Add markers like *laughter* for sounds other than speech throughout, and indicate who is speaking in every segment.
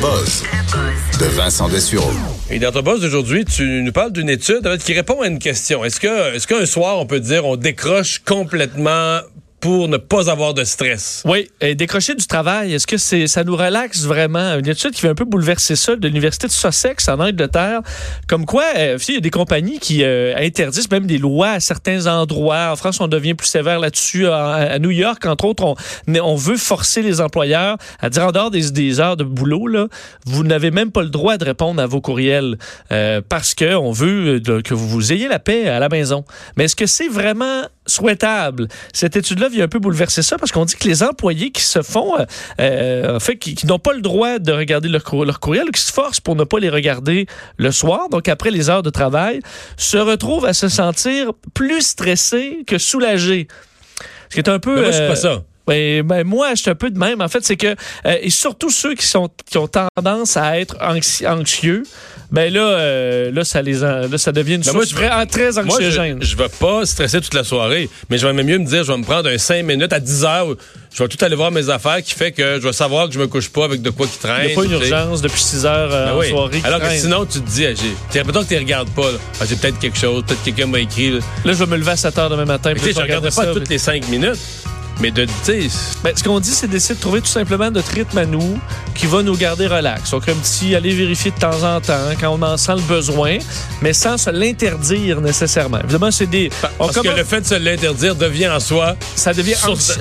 Speaker 1: buzz de Vincent Dessureau.
Speaker 2: Et dans ton boss d'aujourd'hui, tu nous parles d'une étude qui répond à une question. Est-ce que, est-ce qu'un soir, on peut dire, on décroche complètement pour ne pas avoir de stress.
Speaker 3: Oui, décrocher du travail, est-ce que c'est ça nous relaxe vraiment? Une étude qui va un peu bouleverser ça de l'Université de Sussex en Angleterre, comme quoi euh, il y a des compagnies qui euh, interdisent même des lois à certains endroits. En France, on devient plus sévère là-dessus. À, New York, entre autres, on, veut forcer les employeurs à dire en dehors des, heures de boulot, là, vous n'avez même pas le droit de répondre à vos courriels euh, parce que on veut que vous ayez la paix à la maison. Mais est-ce que c'est vraiment souhaitable? Cette étude-là vient un peu bouleverser ça parce qu'on dit que les employés qui se font, euh, euh fait, qui, n'ont pas le droit de regarder leur, leur courriel ou qui se forcent pour ne pas les regarder le soir, donc après les heures de travail, se retrouvent à se sentir plus stressés que soulagés. Ce qui est un peu.
Speaker 2: Mais moi, je suis pas ça.
Speaker 3: Ben, ben, moi, je suis un peu de même. En fait, c'est que, euh, et surtout ceux qui, sont, qui ont tendance à être anxieux, ben là, euh, là, ça les là, ça devient une ben source moi, très anxiogène.
Speaker 2: Moi, je, je, vais pas stresser toute la soirée, mais je vais même mieux me dire, je vais me prendre un 5 minutes à 10 heures. Je vais tout aller voir mes affaires qui fait que je vais savoir que je me couche pas avec de quoi qui traîne.
Speaker 3: Il n'y a pas une urgence depuis 6 heures euh, ben en soirée.
Speaker 2: Alors que sinon, tu te dis, l'impression que tu regardes pas. Ah, j'ai peut-être quelque chose, peut-être quelqu'un m'a écrit. Là.
Speaker 3: je vais me lever à 7 heures demain matin.
Speaker 2: Mais je regarde pas toutes les 5 minutes. Mais de,
Speaker 3: ben, ce qu'on dit, c'est d'essayer de trouver tout simplement notre rythme à nous qui va nous garder relax. Donc, un petit aller vérifier de temps en temps quand on en sent le besoin, mais sans se l'interdire nécessairement. Évidemment, c'est des.
Speaker 2: Parce que le fait de se l'interdire devient en soi.
Speaker 3: Ça devient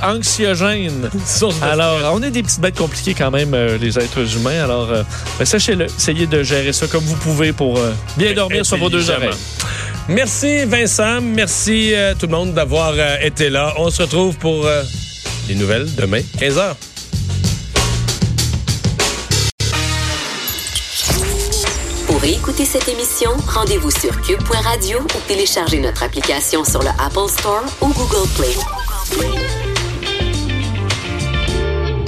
Speaker 3: anxiogène. *laughs* alors, on est des petites bêtes compliquées quand même, euh, les êtres humains. Alors, euh, ben, sachez-le, essayez de gérer ça comme vous pouvez pour euh, bien dormir sur vos deux oreilles.
Speaker 2: Merci Vincent, merci euh, tout le monde d'avoir euh, été là. On se retrouve pour euh, les nouvelles demain, 15h.
Speaker 4: Pour écouter cette émission, rendez-vous sur cube.radio ou téléchargez notre application sur le Apple Store ou Google Play.